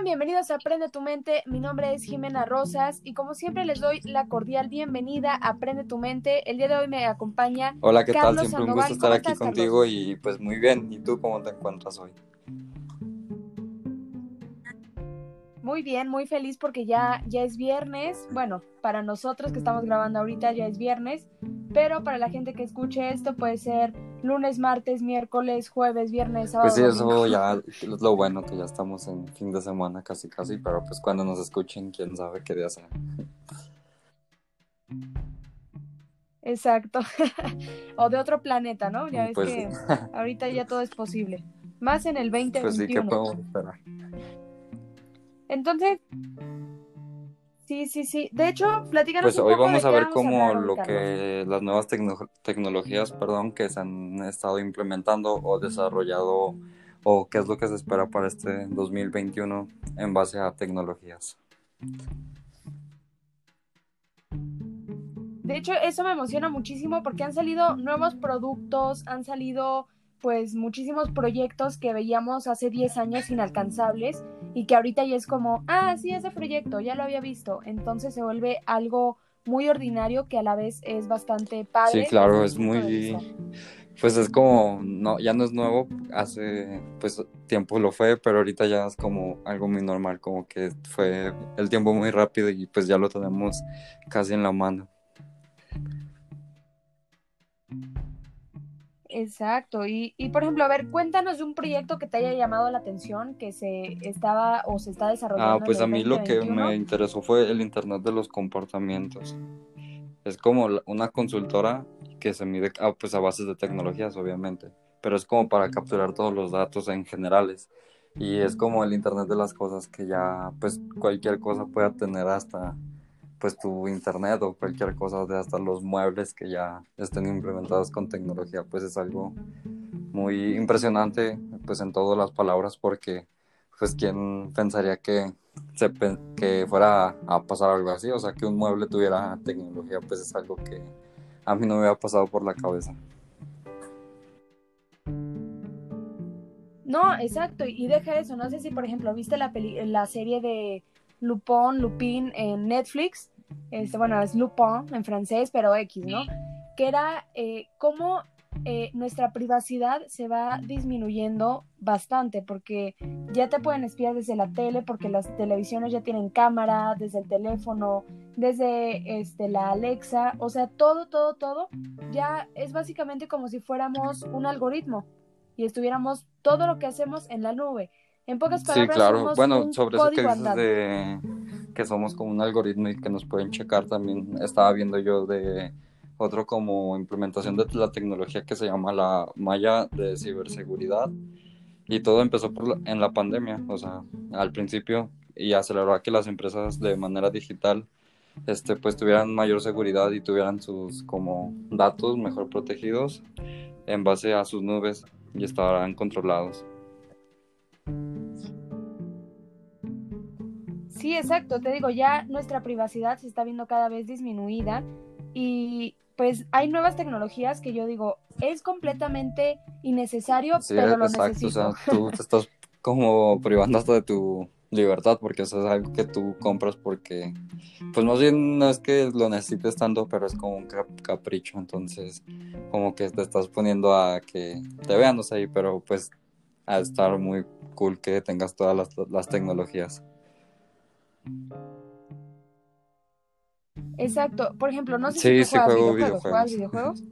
Sean bienvenidos a Aprende tu Mente. Mi nombre es Jimena Rosas y como siempre les doy la cordial bienvenida a Aprende tu Mente. El día de hoy me acompaña. Hola, ¿qué tal? Siempre un gusto estar aquí contigo y pues muy bien. ¿Y tú cómo te encuentras hoy? Muy bien, muy feliz porque ya, ya es viernes. Bueno, para nosotros que estamos grabando ahorita ya es viernes, pero para la gente que escuche esto puede ser lunes, martes, miércoles, jueves, viernes, sábado. Pues sí, eso ya es lo bueno que ya estamos en fin de semana casi casi, pero pues cuando nos escuchen, quién sabe qué día sea. Exacto. o de otro planeta, ¿no? Ya ves pues que ahorita ya todo es posible. Más en el 2021. Pues sí, ¿qué podemos esperar? Entonces, Sí, sí, sí. De hecho, platícanos Pues hoy vamos a ver cómo lo que las nuevas tecnologías, perdón, que se han estado implementando o desarrollado o qué es lo que se espera para este 2021 en base a tecnologías. De hecho, eso me emociona muchísimo porque han salido nuevos productos, han salido pues muchísimos proyectos que veíamos hace 10 años inalcanzables y que ahorita ya es como, ah, sí, ese proyecto, ya lo había visto. Entonces se vuelve algo muy ordinario que a la vez es bastante padre. Sí, claro, es muy... Pues es como, no, ya no es nuevo, hace pues tiempo lo fue, pero ahorita ya es como algo muy normal, como que fue el tiempo muy rápido y pues ya lo tenemos casi en la mano. Exacto, y, y, por ejemplo, a ver, cuéntanos de un proyecto que te haya llamado la atención, que se estaba o se está desarrollando. Ah, pues a mí lo que me interesó fue el Internet de los comportamientos. Es como una consultora que se mide a, pues a bases de tecnologías, obviamente, pero es como para capturar todos los datos en generales. Y es como el Internet de las cosas que ya, pues cualquier cosa pueda tener hasta pues tu internet o cualquier cosa de hasta los muebles que ya estén implementados con tecnología pues es algo muy impresionante pues en todas las palabras porque pues quién pensaría que se que fuera a pasar algo así o sea que un mueble tuviera tecnología pues es algo que a mí no me había pasado por la cabeza. No exacto y deja eso no sé si por ejemplo viste la la serie de Lupin, Lupin en Netflix, este, bueno, es Lupin en francés, pero X, ¿no? Que era eh, cómo eh, nuestra privacidad se va disminuyendo bastante, porque ya te pueden espiar desde la tele, porque las televisiones ya tienen cámara, desde el teléfono, desde este, la Alexa, o sea, todo, todo, todo, ya es básicamente como si fuéramos un algoritmo y estuviéramos todo lo que hacemos en la nube. En pocas palabras, sí, claro. bueno, sobre eso que dices de que somos como un algoritmo y que nos pueden checar también, estaba viendo yo de otro como implementación de la tecnología que se llama la malla de ciberseguridad y todo empezó por en la pandemia, o sea, al principio y aceleró a que las empresas de manera digital este pues tuvieran mayor seguridad y tuvieran sus como datos mejor protegidos en base a sus nubes y estaban controlados. Sí, exacto, te digo, ya nuestra privacidad se está viendo cada vez disminuida y pues hay nuevas tecnologías que yo digo, es completamente innecesario, pero lo exacto, O sea, tú te estás como privando hasta de tu libertad porque eso es algo que tú compras porque pues más bien no es que lo necesites tanto pero es como un capricho entonces como que te estás poniendo a que te vean no sé pero pues a estar muy cool que tengas todas las, las tecnologías Exacto. Por ejemplo, no sé si tú juegas videojuegos. ¿Juegas videojuegos?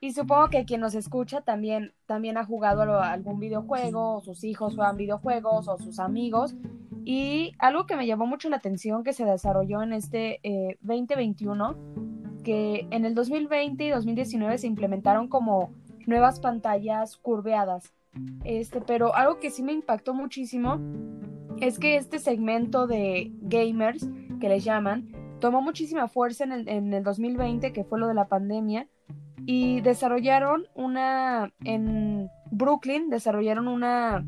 Y supongo que quien nos escucha también, también ha jugado algún videojuego, o sus hijos juegan videojuegos, o sus amigos. Y algo que me llamó mucho la atención que se desarrolló en este 2021, eh, que en el 2020 y 2019 se implementaron como nuevas pantallas curveadas. Este, pero algo que sí me impactó muchísimo es que este segmento de gamers, que les llaman, tomó muchísima fuerza en el, en el 2020, que fue lo de la pandemia, y desarrollaron una, en Brooklyn, desarrollaron una,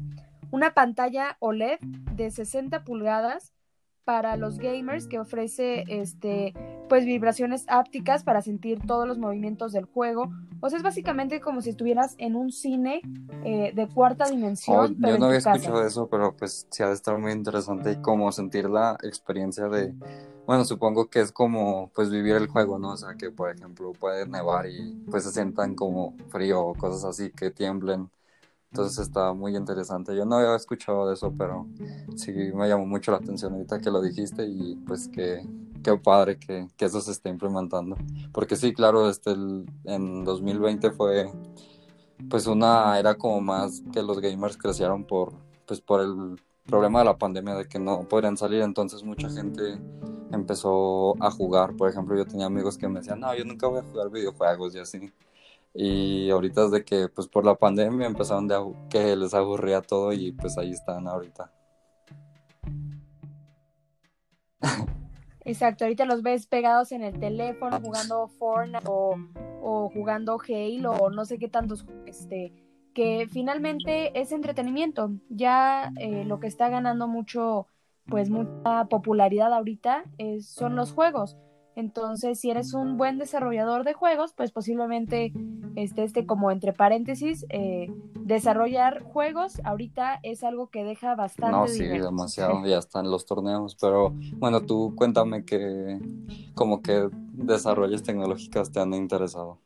una pantalla OLED de 60 pulgadas para los gamers que ofrece este pues vibraciones ápticas para sentir todos los movimientos del juego. O sea, es básicamente como si estuvieras en un cine eh, de cuarta dimensión. Oh, yo no había escuchado eso, pero pues sí ha de estar muy interesante y como sentir la experiencia de, bueno, supongo que es como pues vivir el juego, ¿no? O sea, que por ejemplo puede nevar y pues se sientan como frío o cosas así, que tiemblen entonces está muy interesante. Yo no había escuchado de eso, pero sí me llamó mucho la atención ahorita que lo dijiste y pues que qué padre que, que eso se esté implementando. Porque sí, claro, este en 2020 fue pues una era como más que los gamers crecieron por pues por el problema de la pandemia de que no podrían salir, entonces mucha gente empezó a jugar. Por ejemplo, yo tenía amigos que me decían, no, yo nunca voy a jugar videojuegos y así. Y ahorita es de que, pues por la pandemia empezaron de que les aburría todo y pues ahí están ahorita. Exacto, ahorita los ves pegados en el teléfono jugando Fortnite o, o jugando Halo o no sé qué tantos, este, que finalmente es entretenimiento. Ya eh, lo que está ganando mucho, pues mucha popularidad ahorita es, son los juegos. Entonces, si eres un buen desarrollador de juegos, pues posiblemente este, este como entre paréntesis, eh, desarrollar juegos ahorita es algo que deja bastante. No, sí, demasiado, ya están los torneos, pero bueno, tú cuéntame que como que desarrollos tecnológicas te han interesado.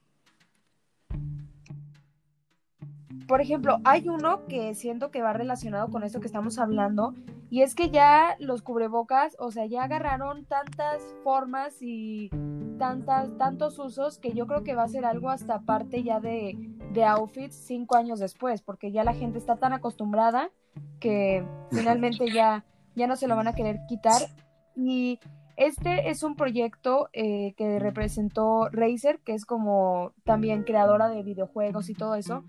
Por ejemplo, hay uno que siento que va relacionado con esto que estamos hablando, y es que ya los cubrebocas, o sea, ya agarraron tantas formas y tantas, tantos usos que yo creo que va a ser algo hasta parte ya de, de outfits cinco años después, porque ya la gente está tan acostumbrada que finalmente ya, ya no se lo van a querer quitar. Y este es un proyecto eh, que representó Razer, que es como también creadora de videojuegos y todo eso.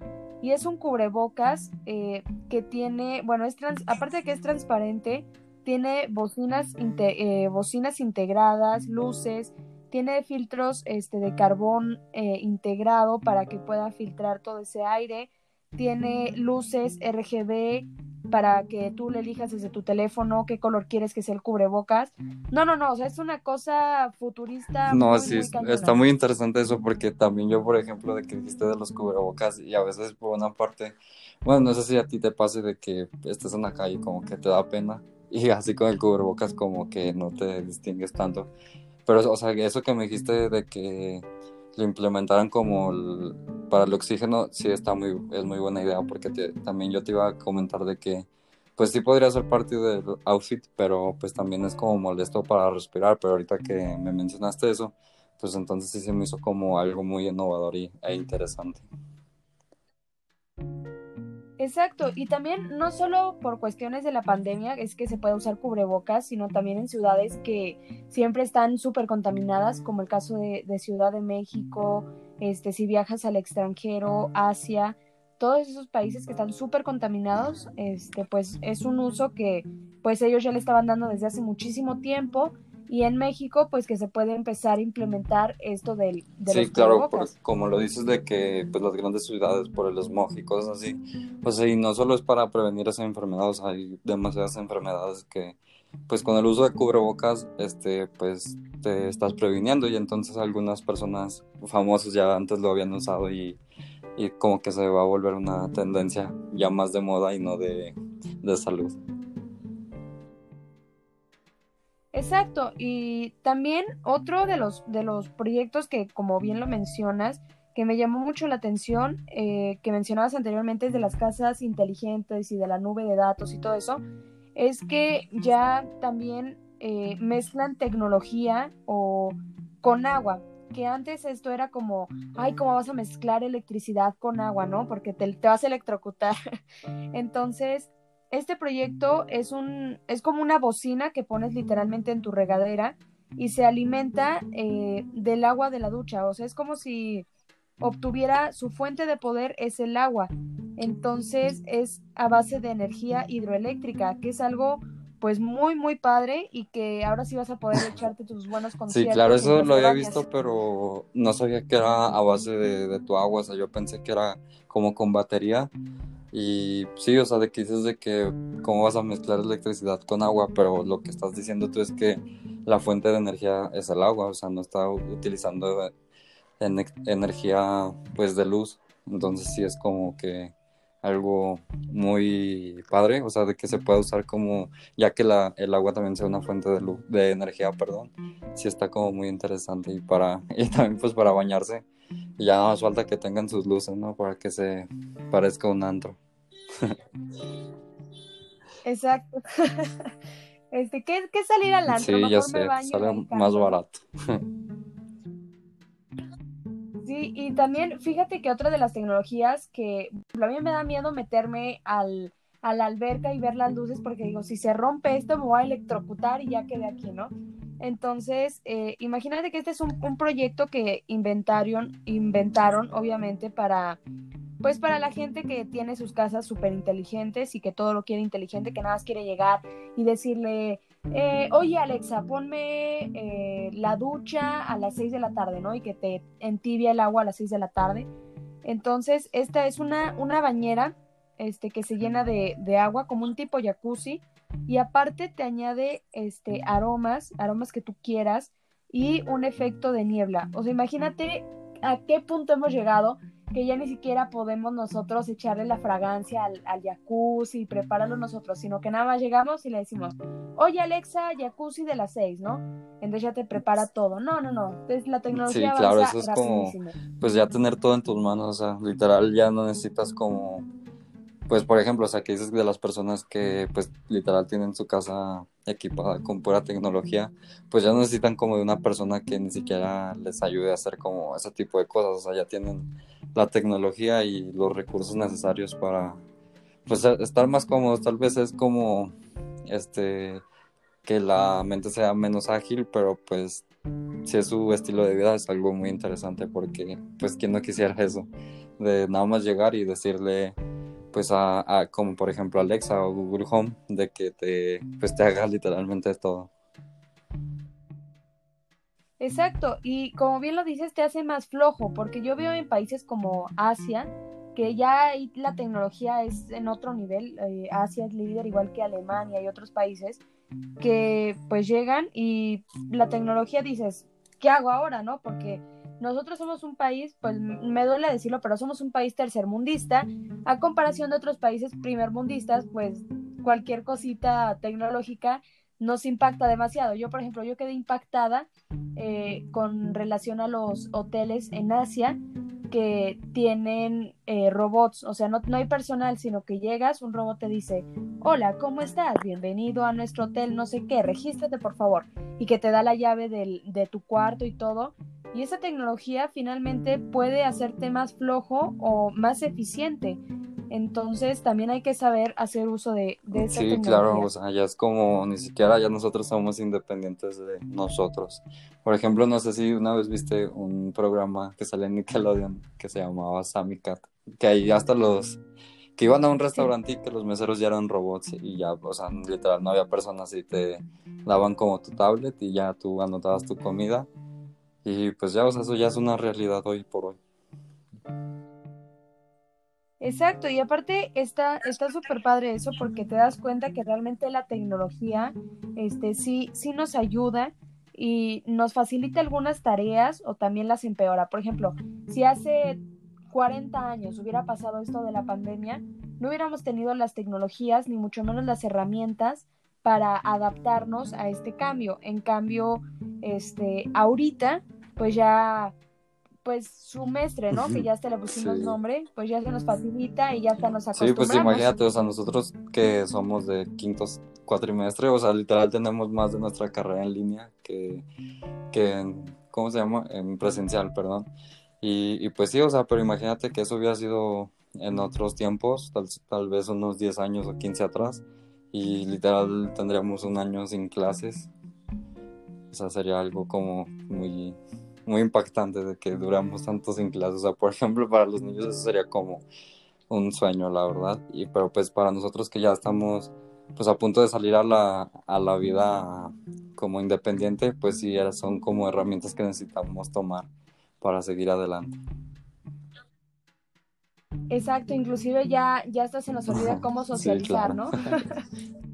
Y es un cubrebocas eh, que tiene, bueno, es aparte de que es transparente, tiene bocinas, eh, bocinas integradas, luces, tiene filtros este, de carbón integrado para que pueda filtrar todo ese aire, tiene luces RGB para que tú le elijas desde tu teléfono qué color quieres que sea el cubrebocas. No, no, no, o sea, es una cosa futurista. No, sí, está muy interesante eso porque también yo, por ejemplo, de que dijiste de los cubrebocas y a veces por una parte, bueno, no sé si a ti te pase de que estés en la calle como que te da pena y así con el cubrebocas como que no te distingues tanto. Pero, o sea, eso que me dijiste de que lo implementaran como para el oxígeno, sí está muy, es muy buena idea, porque también yo te iba a comentar de que, pues sí podría ser parte del outfit, pero pues también es como molesto para respirar, pero ahorita que me mencionaste eso, pues entonces sí se me hizo como algo muy innovador y, e interesante. Exacto, y también no solo por cuestiones de la pandemia es que se puede usar cubrebocas, sino también en ciudades que siempre están súper contaminadas, como el caso de, Ciudad de México, este, si viajas al extranjero, Asia, todos esos países que están súper contaminados, este, pues es un uso que pues ellos ya le estaban dando desde hace muchísimo tiempo. Y en México pues que se puede empezar a implementar esto del de sí claro como lo dices de que pues las grandes ciudades por el smog y cosas así pues sí no solo es para prevenir esas enfermedades hay demasiadas enfermedades que pues con el uso de cubrebocas este pues te estás previniendo y entonces algunas personas famosas ya antes lo habían usado y, y como que se va a volver una tendencia ya más de moda y no de, de salud. Exacto, y también otro de los, de los proyectos que, como bien lo mencionas, que me llamó mucho la atención, eh, que mencionabas anteriormente, es de las casas inteligentes y de la nube de datos y todo eso, es que ya también eh, mezclan tecnología o con agua, que antes esto era como, ay, ¿cómo vas a mezclar electricidad con agua, no? Porque te, vas a electrocutar. Entonces, este proyecto es, un, es como una bocina que pones literalmente en tu regadera y se alimenta eh, del agua de la ducha. O sea, es como si obtuviera su fuente de poder es el agua. Entonces es a base de energía hidroeléctrica, que es algo pues muy, muy padre y que ahora sí vas a poder echarte tus buenos conciertos. Sí, claro, eso lo había visto, pero no sabía que era a base de, de, tu agua, o sea, yo pensé que era como con batería. Y sí, o sea, de que dices de que cómo vas a mezclar electricidad con agua, pero lo que estás diciendo tú es que la fuente de energía es el agua, o sea, no está utilizando energía pues de luz, entonces sí es como que algo muy padre, o sea, de que se pueda usar como, ya que la, el agua también sea una fuente de, luz, de energía, perdón, sí está como muy interesante y para, y también pues para bañarse, y ya no más falta que tengan sus luces, ¿no? Para que se parezca un antro. Exacto. Este, ¿qué, qué salir al antro? Sí, ya sé, sale más barato. Sí, y también fíjate que otra de las tecnologías que a mí me da miedo meterme al, a la alberca y ver las luces porque digo, si se rompe esto me voy a electrocutar y ya quedé aquí, ¿no? Entonces, eh, imagínate que este es un, un, proyecto que inventaron, inventaron, obviamente, para, pues para la gente que tiene sus casas súper inteligentes y que todo lo quiere inteligente, que nada más quiere llegar y decirle, eh, oye Alexa, ponme eh, la ducha a las 6 de la tarde, ¿no? Y que te entibia el agua a las 6 de la tarde. Entonces, esta es una, una bañera este, que se llena de, de, agua, como un tipo jacuzzi, y aparte te añade este, aromas, aromas que tú quieras, y un efecto de niebla. O sea, imagínate a qué punto hemos llegado que ya ni siquiera podemos nosotros echarle la fragancia al, al, jacuzzi y prepararlo nosotros, sino que nada más llegamos y le decimos, oye Alexa, jacuzzi de las seis, ¿no? Entonces ya te prepara todo. No, no, no. Entonces la tecnología sí, claro, eso es como, pues ya tener todo en tus manos, o sea, literal ya no necesitas como pues por ejemplo, o sea, que dices de las personas que pues literal tienen su casa equipada con pura tecnología, pues ya no necesitan como de una persona que ni siquiera les ayude a hacer como ese tipo de cosas, o sea, ya tienen la tecnología y los recursos necesarios para pues estar más cómodos, tal vez es como este que la mente sea menos ágil, pero pues si es su estilo de vida es algo muy interesante porque pues quién no quisiera eso, de nada más llegar y decirle pues a, como por ejemplo Alexa o Google Home de que te pues te haga literalmente todo. Exacto, y como bien lo dices, te hace más flojo, porque yo veo en países como Asia que ya la tecnología es en otro nivel, eh, Asia es líder igual que Alemania y otros países, que pues llegan y la tecnología dices, ¿qué hago ahora? ¿No? Porque nosotros somos un país, pues me duele decirlo, pero somos un país tercermundista, a comparación de otros países primermundistas, pues cualquier cosita tecnológica nos impacta demasiado. Yo, por ejemplo, yo quedé impactada eh, con relación a los hoteles en Asia que tienen eh, robots, o sea, no, no, hay personal, sino que llegas, un robot te dice, hola, ¿cómo estás? Bienvenido a nuestro hotel, no sé qué, regístrate por favor, y que te da la llave del, de tu cuarto y todo, y esa tecnología finalmente puede hacerte más flojo o más eficiente. Entonces también hay que saber hacer uso de, de esa sí, claro, o sea, ya es como ni siquiera ya nosotros somos independientes de nosotros. Por ejemplo, no sé si una vez viste un programa que sale en Nickelodeon que se llamaba Sammy Cat, que ahí hasta los que iban a un restaurante y que los meseros ya eran robots y ya, o sea, literal no había personas y te daban como tu tablet y ya tú anotabas tu comida y pues ya, o sea, eso ya es una realidad hoy por hoy. Exacto, y aparte está está súper padre eso porque te das cuenta que realmente la tecnología este sí sí nos ayuda y nos facilita algunas tareas o también las empeora. Por ejemplo, si hace 40 años hubiera pasado esto de la pandemia, no hubiéramos tenido las tecnologías ni mucho menos las herramientas para adaptarnos a este cambio. En cambio, este ahorita pues ya, pues su mestre, ¿no? Que ya hasta le pusimos nombre, pues ya se nos facilita y ya hasta nos acostumbramos. Sí, pues imagínate, o sea, nosotros que somos de quintos cuatrimestre, o sea, literal tenemos más de nuestra carrera en línea que, que en, ¿cómo se llama? En presencial, perdón. Y, y pues sí, o sea, pero imagínate que eso hubiera sido en otros tiempos, tal, tal vez unos 10 años o 15 atrás, y literal tendríamos un año sin clases. O sea, sería algo como muy, muy impactante de que duramos tanto sin clases. O sea, por ejemplo, para los niños eso sería como un sueño, la verdad. Y pero pues para nosotros que ya estamos pues a punto de salir a la, a la vida como independiente, pues sí, son como herramientas que necesitamos tomar para seguir adelante. Exacto, inclusive ya, ya hasta se nos olvida cómo socializar, ¿no?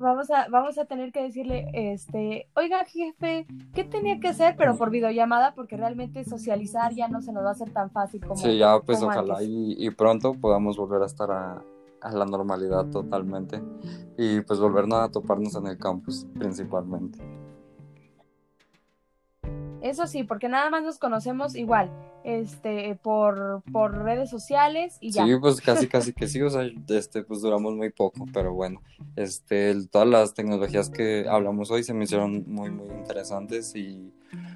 vamos a, vamos a tener que decirle, este, oiga jefe, ¿qué tenía que hacer? Pero por videollamada, porque realmente socializar ya no se nos va a hacer tan fácil como. Sí, ya pues ojalá y, y, pronto podamos volver a estar a, a, la normalidad totalmente y pues volvernos a toparnos en el campus principalmente. Eso sí, porque nada más nos conocemos igual, este, por, por redes sociales y ya. Sí, pues casi, casi que sí, o sea, este, pues duramos muy poco, pero bueno, este, todas las tecnologías que hablamos hoy se me hicieron muy, muy interesantes y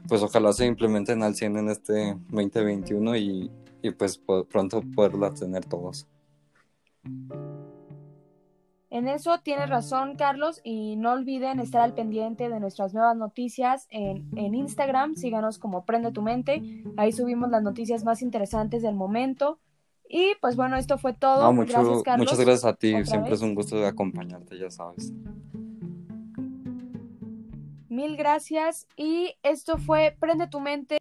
pues ojalá se implementen al 100 en este 2021 y, y pues pronto poderlas tener todos. En eso tienes razón, Carlos, y no olviden estar al pendiente de nuestras nuevas noticias en, Instagram. Síganos como Prende tu Mente. Ahí subimos las noticias más interesantes del momento. Y pues bueno, esto fue todo. gracias, Carlos. Muchas gracias a ti. Siempre es un gusto acompañarte, ya sabes. Mil gracias. Y esto fue Prende tu Mente.